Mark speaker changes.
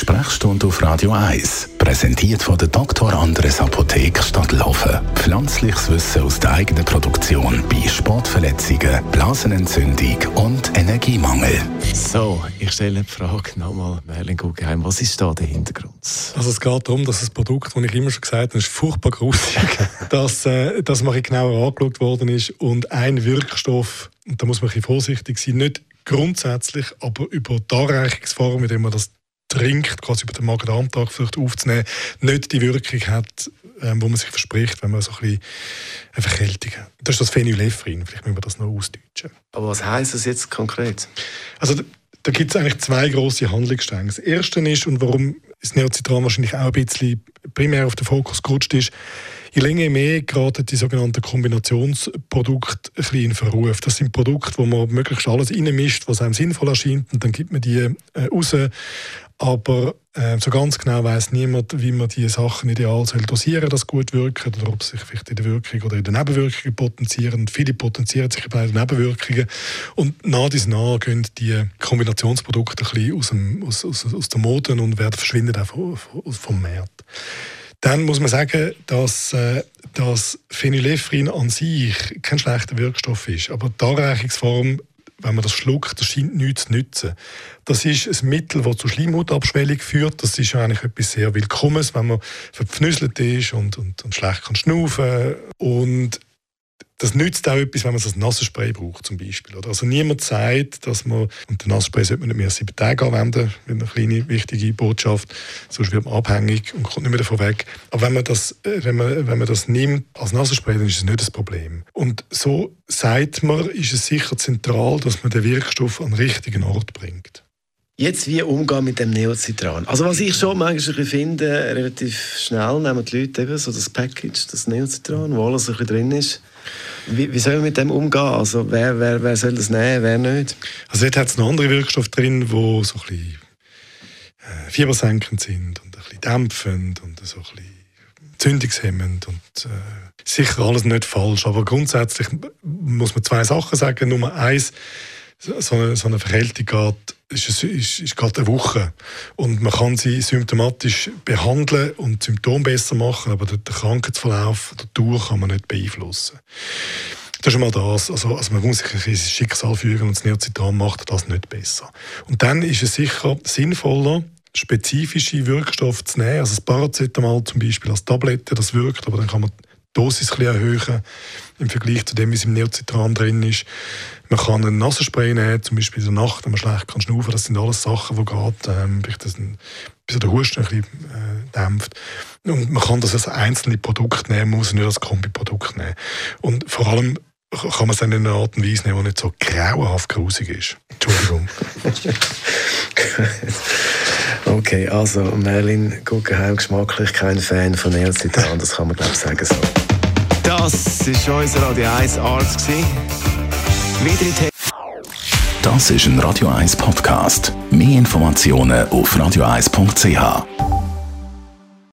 Speaker 1: Sprechstunde auf Radio 1, präsentiert von der Dr. Andres Apotheke Stadtlaufen. Pflanzliches Wissen aus der eigenen Produktion bei Sportverletzungen, Blasenentzündung und Energiemangel.
Speaker 2: So, ich stelle die Frage nochmal, Merlin Guggenheim, was ist da der Hintergrund?
Speaker 3: Also es geht darum, dass das Produkt, das ich immer schon gesagt habe, ist furchtbar gruselig, dass äh, das mal genauer angeschaut worden ist und ein Wirkstoff, und da muss man ein bisschen vorsichtig sein, nicht grundsätzlich, aber über die Anreichungsform, mit der man das trinkt, quasi über den Magen-Darm-Tag vielleicht aufzunehmen, nicht die Wirkung hat, ähm, wo man sich verspricht, wenn man so ein bisschen eine Verkältung hat. Das ist das Phenylephrine, vielleicht müssen wir das noch ausdeutschen.
Speaker 2: Aber was heisst das jetzt konkret?
Speaker 3: Also da gibt es eigentlich zwei große Handlungsstränge. Das erste ist, und warum das Neocitran wahrscheinlich auch ein bisschen primär auf den Fokus gerutscht ist, je länger je mehr geraten die sogenannten Kombinationsprodukte ein bisschen in Verruf. Das sind Produkte, wo man möglichst alles reinmischt, was einem sinnvoll erscheint, und dann gibt man die äh, raus. Aber äh, so ganz genau weiß niemand, wie man die Sachen ideal soll dosieren, dass gut wirken, oder ob sie sich vielleicht in der Wirkung oder in den Nebenwirkungen potenzieren. Viele potenzieren sich bei den Nebenwirkungen. Und nach dies nach gehen die Kombinationsprodukte ein bisschen aus, dem, aus, aus, aus der Mode und werden verschwinden auch vom, vom Markt. Dann muss man sagen, dass äh, das Phenylephrine an sich kein schlechter Wirkstoff ist, aber die Anreichungsform wenn man das schluckt, das scheint nichts zu nützen. Das ist ein Mittel, das zu Schleimhautabschwellung führt. Das ist eigentlich etwas sehr Willkommenes, wenn man verpfnüsselt ist und, und, und schlecht kann schnaufen Und das nützt auch etwas, wenn man das Nasenspray braucht zum Beispiel. Also niemand sagt, dass man, und den Nasenspray sollte man nicht mehr sieben Tage anwenden, eine kleine wichtige Botschaft, sonst wird man abhängig und kommt nicht mehr davon weg. Aber wenn man das, äh, wenn man, wenn man das nimmt als Nasenspray, dann ist es nicht das Problem. Und so sagt man, ist es sicher zentral, dass man den Wirkstoff an den richtigen Ort bringt.
Speaker 2: Jetzt wie umgehen mit dem Neocitran? Also was ich schon manchmal finde, relativ schnell nehmen die Leute eben so das Package, das Neocitran, wo alles ein bisschen drin ist. Wie, wie soll man mit dem umgehen? Also wer, wer, wer soll das nehmen, wer nicht?
Speaker 3: Also dort hat es noch andere Wirkstoffe drin, die so ein bisschen äh, fiebersenkend sind und ein bisschen dämpfend und so ein bisschen zündungshemmend und äh, sicher alles nicht falsch, aber grundsätzlich muss man zwei Sachen sagen. Nummer eins, so eine, so eine Verkältung geht ist, es, ist, ist gerade eine Woche. Und man kann sie symptomatisch behandeln und Symptome besser machen, aber den Krankheitsverlauf der Tour kann man nicht beeinflussen. Das ist mal das. Also, also man muss sich ein Schicksal führen und das Neozitan macht das nicht besser. Und dann ist es sicher sinnvoller, spezifische Wirkstoffe zu nehmen. Also das Paracetamol zum Beispiel als Tablette, das wirkt, aber dann kann man Dosis ein erhöhen im Vergleich zu dem, es im Neocitran drin ist. Man kann einen Nasenspray nehmen, zum Beispiel in der Nacht, wenn man schlecht kann schnaufen. Das sind alles Sachen, die geht, ähm, das ein, bis der Husten ein bisschen äh, dämpft. Und man kann das als einzelne Produkt nehmen, muss nicht als Kombiprodukt nehmen. Und vor allem kann man es dann in einer Art und Weise nehmen, die nicht so grauenhaft grusig ist. Entschuldigung.
Speaker 2: okay, also Merlin Guggenheim geschmacklich kein Fan von Neocitran, das kann man glaube ich sagen so. Das war unser Radio 1 Arzt.
Speaker 1: Das ist ein Radio 1 Podcast. Mehr Informationen auf radio1.ch.